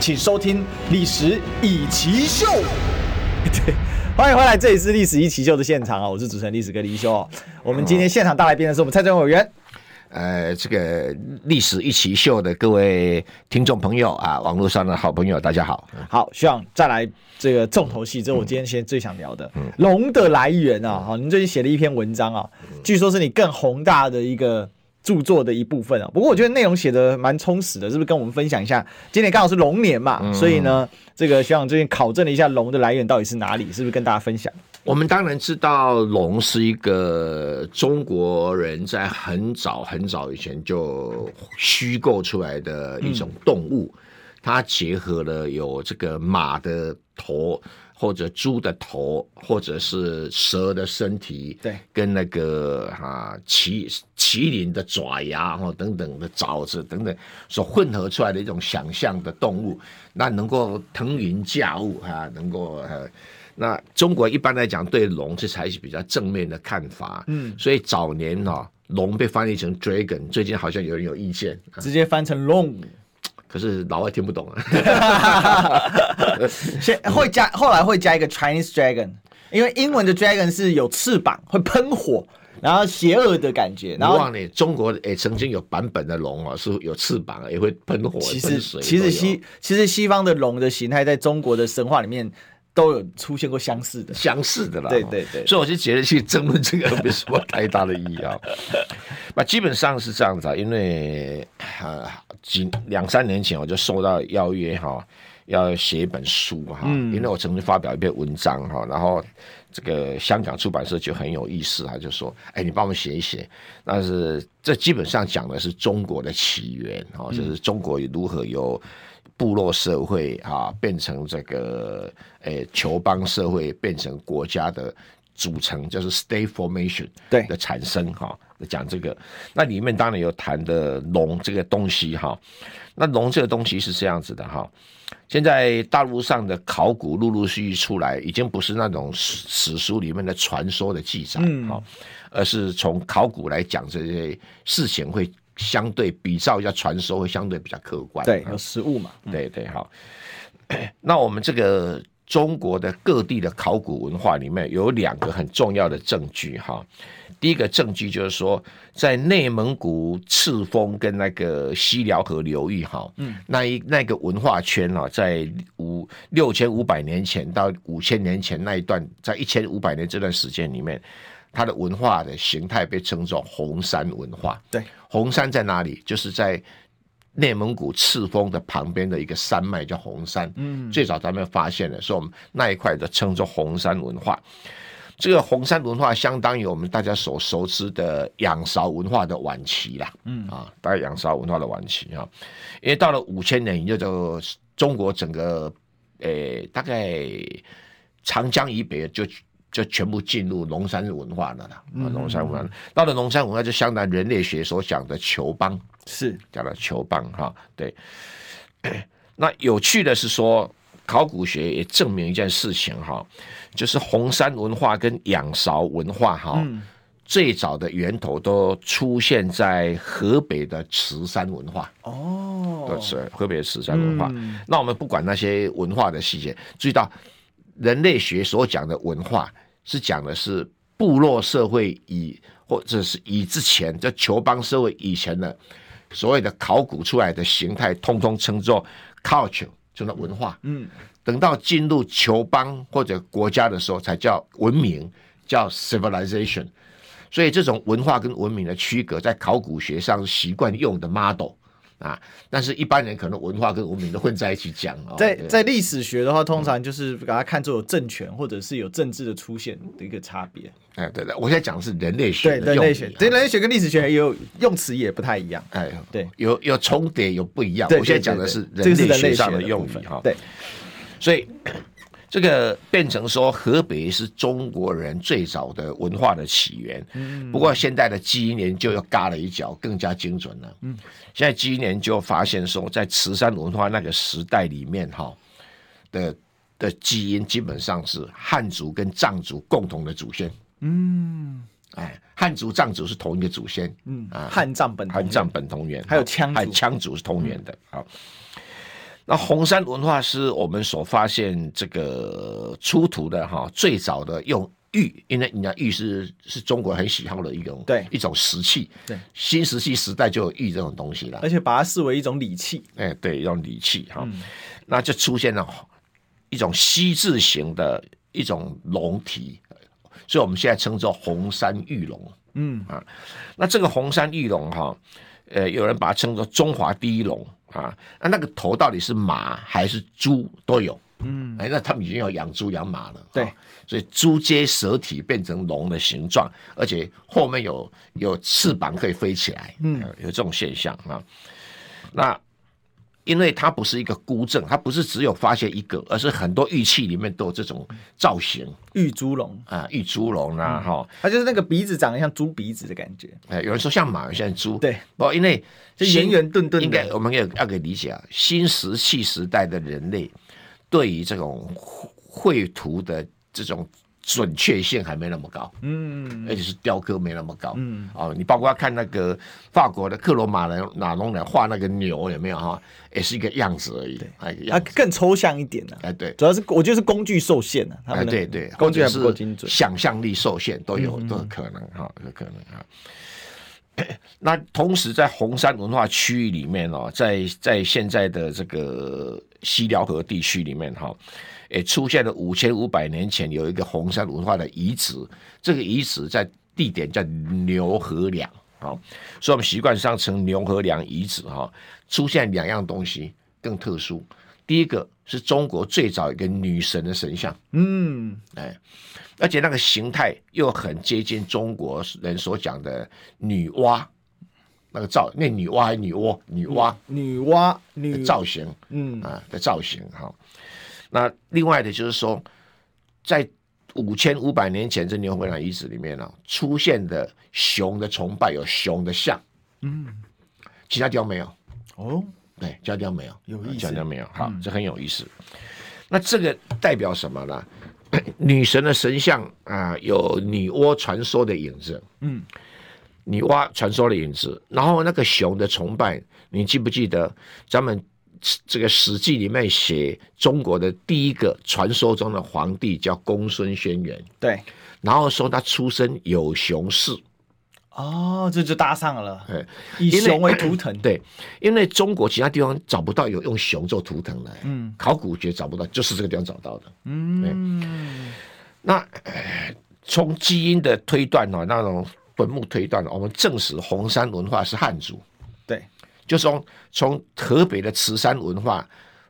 A: 请收听《历史一奇秀》。对，欢迎回来，这里是《历史一奇秀》的现场啊！我是主持人历史哥李易修。我们今天现场大来宾的是我们蔡政委员。
B: 呃，这个《历史一起秀》的各位听众朋友啊，网络上的好朋友，大家好。
A: 好，希望再来这个重头戏，这是我今天先最想聊的“龙、嗯”的来源啊！好，您最近写了一篇文章啊，据说是你更宏大的一个。著作的一部分啊，不过我觉得内容写的蛮充实的，是不是跟我们分享一下？今年刚好是龙年嘛，嗯、所以呢，这个学长最近考证了一下龙的来源到底是哪里，是不是跟大家分享？
B: 我们当然知道龙是一个中国人在很早很早以前就虚构出来的一种动物，嗯、它结合了有这个马的头。或者猪的头，或者是蛇的身体，对，跟那个哈麒麒麟的爪牙，或等等的爪子等等，所混合出来的一种想象的动物，那能够腾云驾雾哈，能够呃，那中国一般来讲对龙是采取比较正面的看法，嗯，所以早年哈龙被翻译成 dragon，最近好像有人有意见，
A: 直接翻成龙。
B: 可是老外听不懂啊，
A: 先会加，后来会加一个 Chinese dragon，因为英文的 dragon 是有翅膀，会喷火，然后邪恶的感觉。然后
B: 忘了中国也曾经有版本的龙啊，是有翅膀，也会喷火、
A: 其
B: 实。
A: 其实西其实西方的龙的形态，在中国的神话里面都有出现过相似的，
B: 相似的啦。
A: 对对对，
B: 所以我就觉得去争论这个 没什么太大的意义啊。那基本上是这样子啊，因为啊。几两三年前我就收到邀约哈，要写一本书哈，因为我曾经发表一篇文章哈，然后这个香港出版社就很有意思，他就说：“哎，你帮我们写一写。”但是这基本上讲的是中国的起源哈，就是中国如何由部落社会啊变成这个诶酋邦社会，变成国家的组成，就是 state formation 对的产生哈。讲这个，那里面当然有谈的龙这个东西哈。那龙这个东西是这样子的哈。现在大陆上的考古陆陆续续出来，已经不是那种史书里面的传说的记载哈，而是从考古来讲这些事情会相对比照一下传说，会相对比较客观。
A: 对，有实物嘛？
B: 对对好。那我们这个中国的各地的考古文化里面有两个很重要的证据哈。第一个证据就是说，在内蒙古赤峰跟那个西辽河流域，哈，嗯，那一那个文化圈啊，在五六千五百年前到五千年前那一段，在一千五百年这段时间里面，它的文化的形态被称作红山文化。对，红山在哪里？就是在内蒙古赤峰的旁边的一个山脉叫红山。嗯，最早咱们发现的，所以我们那一块的称作红山文化。这个红山文化相当于我们大家所熟知的仰韶文化的晚期啦，嗯啊，大概仰韶文化的晚期啊，因为到了五千年，也就中国整个诶大概长江以北就就全部进入龙山文化了啦，啊，龙山文化到了龙山文化就相当于人类学所讲的球邦，是叫做酋邦哈，对。那有趣的是说，考古学也证明一件事情哈。就是红山文化跟仰韶文化哈，嗯、最早的源头都出现在河北的池山文化哦，都是河北的池山文化。嗯、那我们不管那些文化的细节，注意到人类学所讲的文化是讲的是部落社会以或者是以之前在酋邦社会以前的所谓的考古出来的形态，通通称作 culture，就那文化。嗯。等到进入酋邦或者国家的时候，才叫文明，叫 civilization。所以这种文化跟文明的区隔，在考古学上习惯用的 model 啊，但是一般人可能文化跟文明都混在一起讲啊。
A: 在在历史学的话，通常就是把它看作有政权或者是有政治的出现的一个差别。
B: 哎，对的，我现在讲的是人类学，
A: 对人类学，对人类学跟历史学也有用词也不太一样。
B: 哎，
A: 对，
B: 有有重叠，有不一样。我现在讲的是人类学上的用语哈。
A: 对，
B: 所以。这个变成说河北是中国人最早的文化的起源，不过现在的基因研究又嘎了一脚，更加精准了。嗯，现在基因研究发现说，在慈山文化那个时代里面，哈的的基因基本上是汉族跟藏族共同的祖先。嗯，哎，汉族藏族是同一个祖先。嗯啊，
A: 汉藏本
B: 汉藏本同源，
A: 还有羌
B: 还有羌族是同源的。好。那红山文化是我们所发现这个出土的哈，最早的用玉，因为你看玉是是中国很喜好的一种
A: 对。
B: 一种石器，
A: 对。
B: 新石器时代就有玉这种东西了，
A: 而且把它视为一种礼器，
B: 哎，对，一种礼器哈，那就出现了一种西字形的一种龙体，所以我们现在称作红山玉龙，嗯。啊，那这个红山玉龙哈，呃，有人把它称作中华第一龙。啊，那那个头到底是马还是猪都有，嗯，哎，那他们已经有养猪养马了，
A: 对，
B: 所以猪接蛇体变成龙的形状，而且后面有有翅膀可以飞起来，嗯，有这种现象啊，那。因为它不是一个孤证，它不是只有发现一个，而是很多玉器里面都有这种造型。
A: 玉猪龙
B: 啊，玉猪龙啊，哈、嗯，
A: 它就是那个鼻子长得像猪鼻子的感觉。
B: 哎，有人说像马，有人像猪。
A: 对，
B: 不，因为
A: 是圆圆顿顿。
B: 应该我们要要给理解啊，新石器时代的人类对于这种绘图的这种。准确性还没那么高，嗯，而且是雕刻没那么高，嗯，哦，你包括看那个法国的克罗马人马龙人画那个牛有没有哈，也是一个样子而已，
A: 哎，它更抽象一点呢，
B: 哎，对，
A: 主要是我觉得是工具受限了，
B: 哎，对对，
A: 工具还不够精准，
B: 想象力受限都有都有可能哈，有可能哈。那同时在红山文化区域里面哦，在在现在的这个西辽河地区里面哈。也出现了五千五百年前有一个红山文化的遗址，这个遗址在地点叫牛河梁，好，所以我们习惯上称牛河梁遗址哈。出现两样东西更特殊，第一个是中国最早一个女神的神像，嗯，哎，而且那个形态又很接近中国人所讲的女娲，那个造那女娲女娲？女娲，
A: 女娲，女
B: 造型，嗯啊的造型哈。那另外的就是说，在五千五百年前这牛河梁遗址里面呢、啊，出现的熊的崇拜有熊的像，嗯，其他地方没有。哦，对，其他地方没有，
A: 有意思，
B: 其他地方没有。好，这很有意思。那这个代表什么呢？女神的神像啊，有女娲传说的影子。嗯，女娲传说的影子。然后那个熊的崇拜，你记不记得咱们？这个《史记》里面写中国的第一个传说中的皇帝叫公孙轩辕，
A: 对，
B: 然后说他出身有熊氏，
A: 哦，这就搭上了，对，以熊为图腾，
B: 对，因为中国其他地方找不到有用熊做图腾的，嗯，考古学找不到，就是这个地方找到的，嗯，那、呃、从基因的推断呢，那种坟墓推断，我们证实红山文化是汉族。就从从河北的慈山文化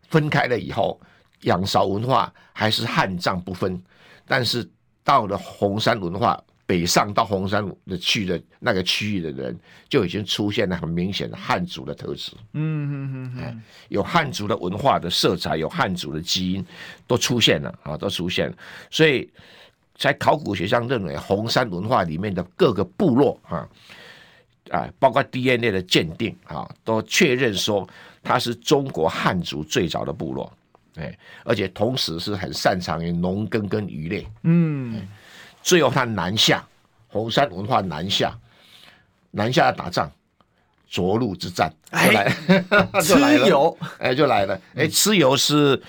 B: 分开了以后，仰韶文化还是汉藏不分，但是到了红山文化北上到红山的去的那个区域的人，就已经出现了很明显的汉族的特质。嗯嗯嗯，有汉族的文化的色彩，有汉族的基因都出现了啊，都出现了。所以在考古学上认为，红山文化里面的各个部落啊。啊，包括 DNA 的鉴定啊，都确认说它是中国汉族最早的部落，哎，而且同时是很擅长于农耕跟渔猎，嗯，最后他南下，红山文化南下，南下打仗，涿鹿之战 哎，蚩尤，哎，就来了，哎，蚩尤是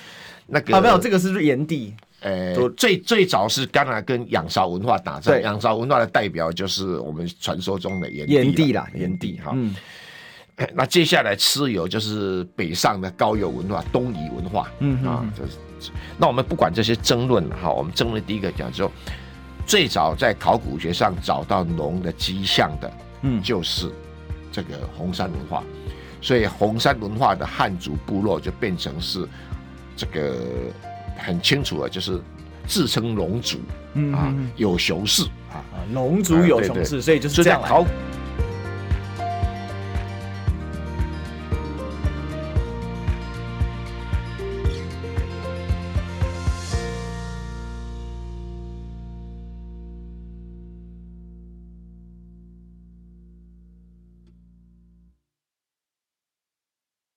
B: 那个，
A: 啊，没有，这个是炎帝。
B: 呃，最最早是刚才跟仰韶文化打仗，仰韶文化的代表就是我们传说中的炎
A: 炎帝啦，
B: 炎帝哈。嗯，那接下来蚩尤就是北上的高邮文化、东夷文化，嗯啊，就是那我们不管这些争论哈，我们争论第一个讲说，最早在考古学上找到龙的迹象的，嗯，就是这个红山文化。所以红山文化的汉族部落就变成是这个很清楚了，就是自称龙族，啊，有熊氏啊，
A: 龙族有熊氏，所以就是这样来。